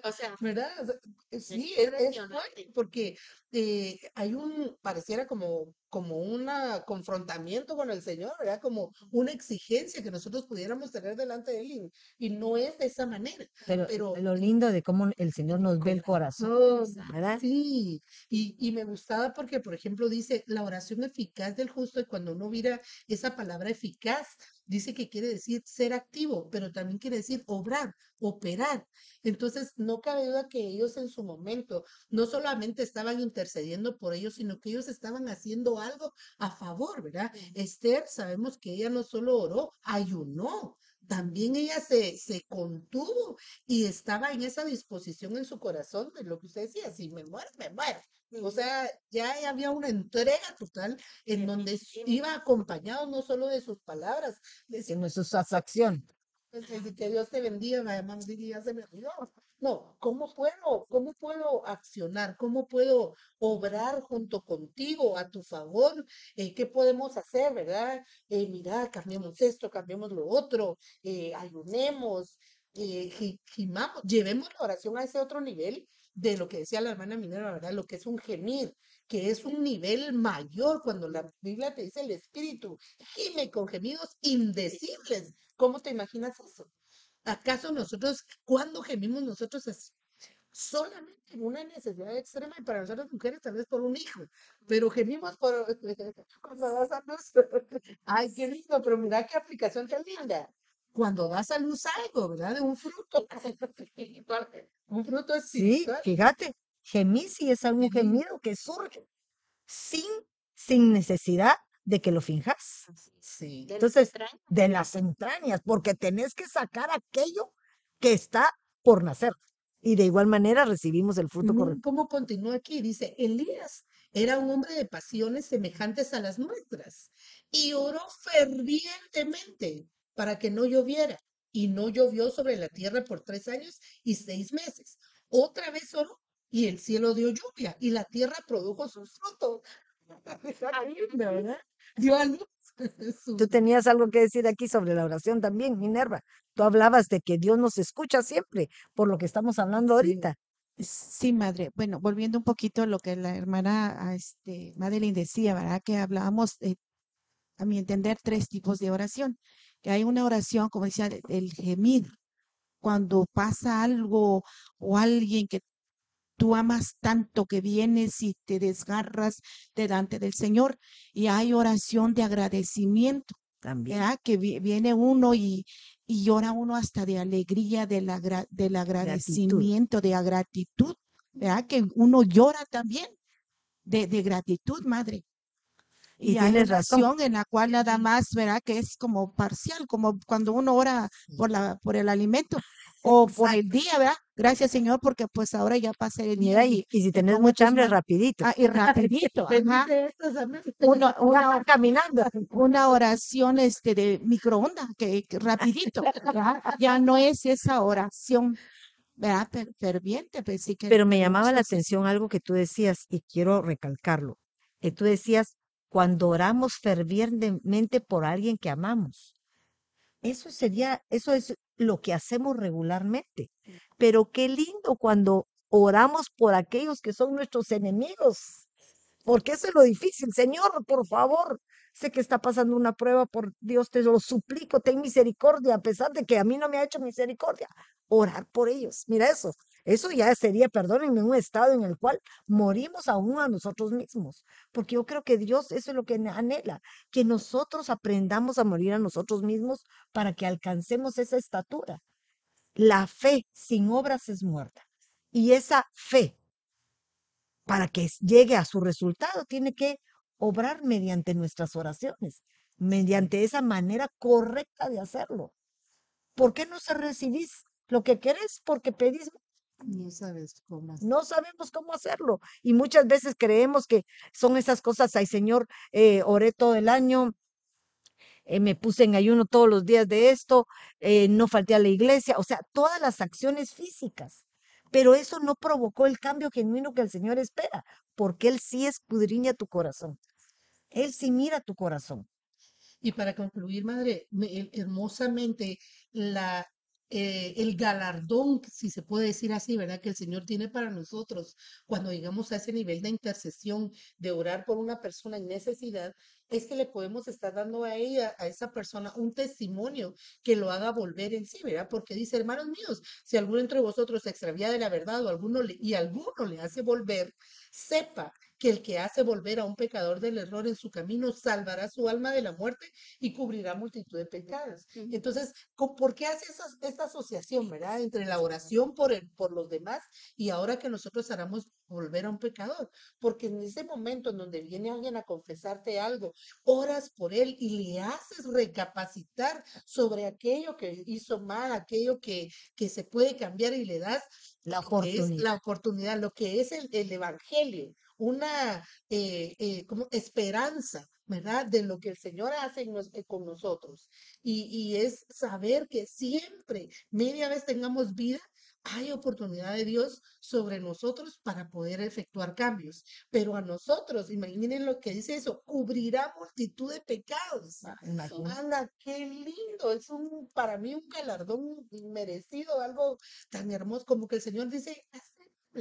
D: O sea,
B: ¿Verdad? O sea, sí, es, es porque eh, hay un, pareciera como, como un confrontamiento con el Señor, ¿verdad? Como una exigencia que nosotros pudiéramos tener delante de Él y, y no es de esa manera,
A: Pero
B: pero
A: lo lindo de cómo el Señor nos ve el corazón, ¿verdad?
B: sí, y, y me gustaba porque, por ejemplo, dice la oración eficaz del justo y cuando uno mira esa palabra eficaz, dice que quiere decir ser activo, pero también quiere decir obrar, operar. Entonces, no cabe duda que ellos en su momento no solamente estaban intercediendo por ellos, sino que ellos estaban haciendo algo a favor, ¿verdad? Esther, sabemos que ella no solo oró, ayunó. También ella se, se contuvo y estaba en esa disposición en su corazón de lo que usted decía, si me muero, me muero. O sea, ya había una entrega total en donde iba acompañado no solo de sus palabras, de
A: Sino su acción.
B: pues, que Dios te bendiga, además ya se me olvidó. No, ¿cómo puedo, cómo puedo accionar? ¿Cómo puedo obrar junto contigo a tu favor? Eh, ¿qué podemos hacer, verdad? Eh, mira, cambiemos esto, cambiemos lo otro, eh, ayunemos, eh, gi- gimamos, llevemos la oración a ese otro nivel de lo que decía la hermana Minera, ¿verdad? Lo que es un gemir, que es un nivel mayor cuando la Biblia te dice el Espíritu, gime con gemidos indecibles. ¿Cómo te imaginas eso? ¿Acaso nosotros, cuándo gemimos nosotros así? solamente en una necesidad extrema y para nosotras mujeres tal vez por un hijo, pero gemimos por cuando das a luz. Ay, qué lindo, pero mira qué aplicación tan linda. Cuando das a luz algo, ¿verdad? De un fruto. Un fruto
A: Sí,
B: espiritual.
A: fíjate, gemir sí es algún gemido que surge sin, sin necesidad de que lo finjas.
B: Sí.
D: de las
A: Entonces,
D: entrañas.
A: de las entrañas, porque tenés que sacar aquello que está por nacer. Y de igual manera recibimos el fruto correcto.
B: ¿Cómo continúa aquí? Dice, Elías era un hombre de pasiones semejantes a las nuestras y oró fervientemente para que no lloviera y no llovió sobre la tierra por tres años y seis meses. Otra vez oró y el cielo dio lluvia y la tierra produjo sus frutos. A luz.
A: Tú tenías algo que decir aquí sobre la oración también, Minerva. Tú hablabas de que Dios nos escucha siempre, por lo que estamos hablando ahorita.
E: Sí, madre. Bueno, volviendo un poquito a lo que la hermana a este, Madeline decía, ¿verdad? Que hablábamos, a mi entender, tres tipos de oración. Que hay una oración, como decía, de- el gemir, cuando pasa algo o alguien que tú amas tanto que vienes y te desgarras delante del Señor. Y hay oración de agradecimiento.
A: También.
E: ¿verdad? Que vi- viene uno y, y llora uno hasta de alegría, del, agra- del agradecimiento, de gratitud, ¿verdad? Que uno llora también de, de gratitud, madre.
A: Y
E: Y hay
A: tienes razón.
E: oración en la cual nada más, ¿verdad? Que es como parcial, como cuando uno ora por la, por el alimento o por el día, ¿verdad? Gracias, Señor, porque pues ahora ya pasé
A: Mira, y, y si tenés mucha hambre, rapidito.
E: ah, y rapidito, ajá. Una, una,
A: caminando.
E: una oración este de microondas, que, que rapidito, ¿verdad? Ya no es esa oración, ¿verdad? Fer- Ferviente, pues sí que
A: Pero me llamaba la atención algo que tú decías y quiero recalcarlo. Que tú decías, cuando oramos fervientemente por alguien que amamos. Eso sería, eso es lo que hacemos regularmente. Pero qué lindo cuando oramos por aquellos que son nuestros enemigos. Porque eso es lo difícil. Señor, por favor, sé que está pasando una prueba, por Dios te lo suplico, ten misericordia, a pesar de que a mí no me ha hecho misericordia. Orar por ellos. Mira eso. Eso ya sería, perdónenme, un estado en el cual morimos aún a nosotros mismos. Porque yo creo que Dios eso es lo que anhela, que nosotros aprendamos a morir a nosotros mismos para que alcancemos esa estatura. La fe sin obras es muerta. Y esa fe, para que llegue a su resultado, tiene que obrar mediante nuestras oraciones, mediante esa manera correcta de hacerlo. ¿Por qué no se recibís lo que querés? Porque pedís
B: No sabes cómo hacer.
A: no sabemos cómo hacerlo. Y muchas veces creemos que son esas cosas, ay Señor, eh, oré todo el año, eh, me puse en ayuno todos los días de esto, eh, no falté a la iglesia, o sea, todas las acciones físicas. Pero eso no provocó el cambio genuino que el Señor espera, porque Él sí escudriña tu corazón. Él sí mira tu corazón.
B: Y para concluir, madre, me- el- hermosamente la, eh, el galardón, si se puede decir así, ¿verdad? Que el Señor tiene para nosotros cuando llegamos a ese nivel de intercesión, de orar por una persona en necesidad, es que le podemos estar dando a ella, a esa persona, un testimonio que lo haga volver en sí, ¿verdad? Porque dice, hermanos míos, si alguno entre vosotros se extravía de la verdad o alguno y alguno le hace volver, sepa que el que hace volver a un pecador del error en su camino salvará su alma de la muerte y cubrirá multitud de pecados. Entonces, ¿por qué hace esa, esta asociación, verdad? Entre la oración por, el, por los demás y ahora que nosotros haremos volver a un pecador. Porque en ese momento en donde viene alguien a confesarte algo, oras por él y le haces recapacitar sobre aquello que hizo mal, aquello que, que se puede cambiar y le das
A: La
B: es
A: oportunidad.
B: la oportunidad, lo que es el, el evangelio, una eh, eh, como esperanza, ¿verdad? De lo que el Señor hace nos- eh, con nosotros. Y, y es saber que siempre, media vez tengamos vida, hay oportunidad de Dios sobre nosotros para poder efectuar cambios. Pero a nosotros, imaginen lo que dice eso, cubrirá multitud de pecados.
A: Ah.
B: Anda, qué lindo, es un, para mí un galardón merecido, algo tan hermoso como que el Señor dice, "Hace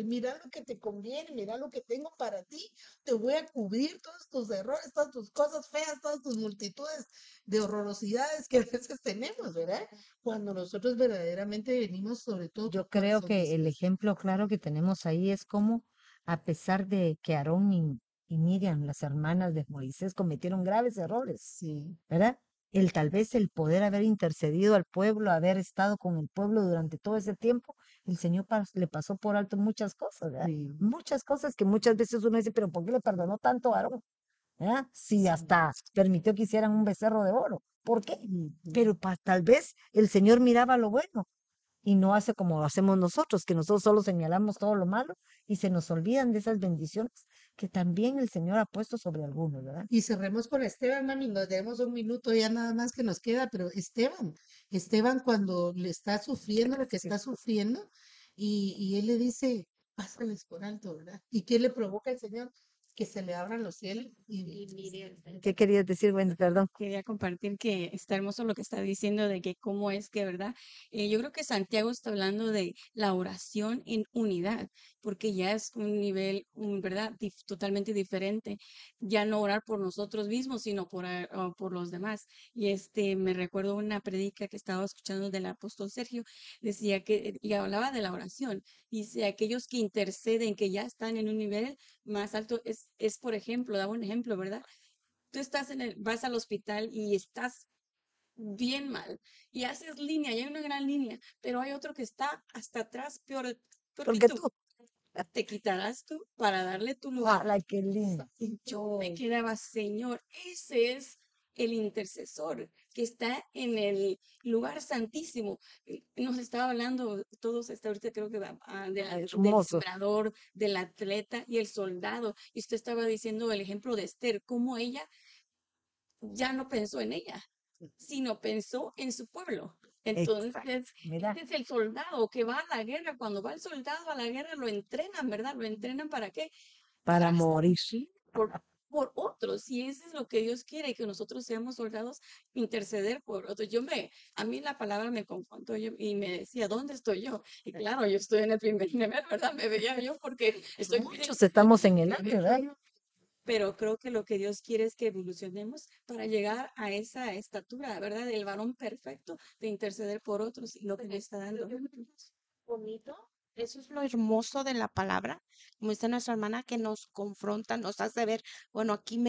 B: mira lo que te conviene, mira lo que tengo para ti, te voy a cubrir todos tus errores, todas tus cosas feas, todas tus multitudes de horrorosidades que a veces tenemos, ¿verdad? Cuando nosotros verdaderamente venimos sobre todo
A: Yo creo que el ejemplo claro que tenemos ahí es como, a pesar de que Aarón y, y Miriam, las hermanas de Moisés, cometieron graves errores,
B: Sí,
A: ¿verdad? El tal vez el poder haber intercedido al pueblo, haber estado con el pueblo durante todo ese tiempo, el Señor pas- le pasó por alto muchas cosas, Muchas cosas que muchas veces uno dice, pero ¿por qué le perdonó tanto? ¿verdad? Si
B: sí.
A: hasta permitió que hicieran un becerro de oro. ¿Por qué? Pero tal vez el Señor miraba lo bueno y no hace como lo hacemos nosotros, que nosotros solo señalamos todo lo malo y se nos olvidan de esas bendiciones que también el Señor ha puesto sobre algunos, ¿verdad?
B: Y cerremos con Esteban, mami, nos tenemos un minuto ya nada más que nos queda, pero Esteban, Esteban cuando le está sufriendo lo que
A: Sí.
B: está sufriendo y, y él le dice, pásales por alto, ¿verdad? ¿Y qué le provoca el Señor? Que se le abran los cielos y,
C: Y mire,
A: ¿Qué querías decir, Wendy? Perdón.
C: quería compartir que está hermoso lo que está diciendo de que cómo es que, ¿verdad? Eh, yo creo que Santiago está hablando de la oración en unidad, porque ya es un nivel, un, ¿verdad? Dif- totalmente diferente. Ya no orar por nosotros mismos, sino por, o por los demás. Y este, me recuerdo una predica que estaba escuchando del apóstol Sergio, decía que, y hablaba de la oración, dice, aquellos que interceden, que ya están en un nivel más alto, es, es por ejemplo, daba un ejemplo, ¿verdad? tú estás en el, vas al hospital y estás bien mal y haces línea, y hay una gran línea, pero hay otro que está hasta atrás peor, peor que
A: Porque
C: tú.
A: tú,
C: Te quitarás tú para darle tu lugar.
A: ¡Hala, qué lindo!
C: Y yo me quedaba, Señor, ese es el intercesor que está en el lugar santísimo. Eh, Nos estaba hablando todos, hasta ahorita creo que ah, de la- del sembrador, del atleta y el soldado. Y usted estaba diciendo el ejemplo de Esther, cómo ella ya no pensó en ella, sino pensó en su pueblo. Entonces, este es el soldado que va a la guerra. Cuando va el soldado a la guerra, lo entrenan, ¿verdad? Lo entrenan para qué?
A: para
C: Para
A: morir.
C: por, por otros. Y eso es lo que Dios quiere, que nosotros seamos soldados, interceder por otros. Yo me, a mí la palabra me confrontó yo, y me decía, ¿dónde estoy yo? Y claro, yo estoy en el primer nivel, ¿verdad? Me veía yo porque estoy
A: Muchos estamos en el ¿verdad?
C: pero creo que lo que Dios quiere es que evolucionemos para llegar a esa estatura, ¿verdad? Del varón perfecto de interceder por otros y lo que le está dando.
D: bonito. Eso es lo hermoso de la palabra, como dice nuestra hermana, que nos confronta, nos hace ver, bueno, aquí me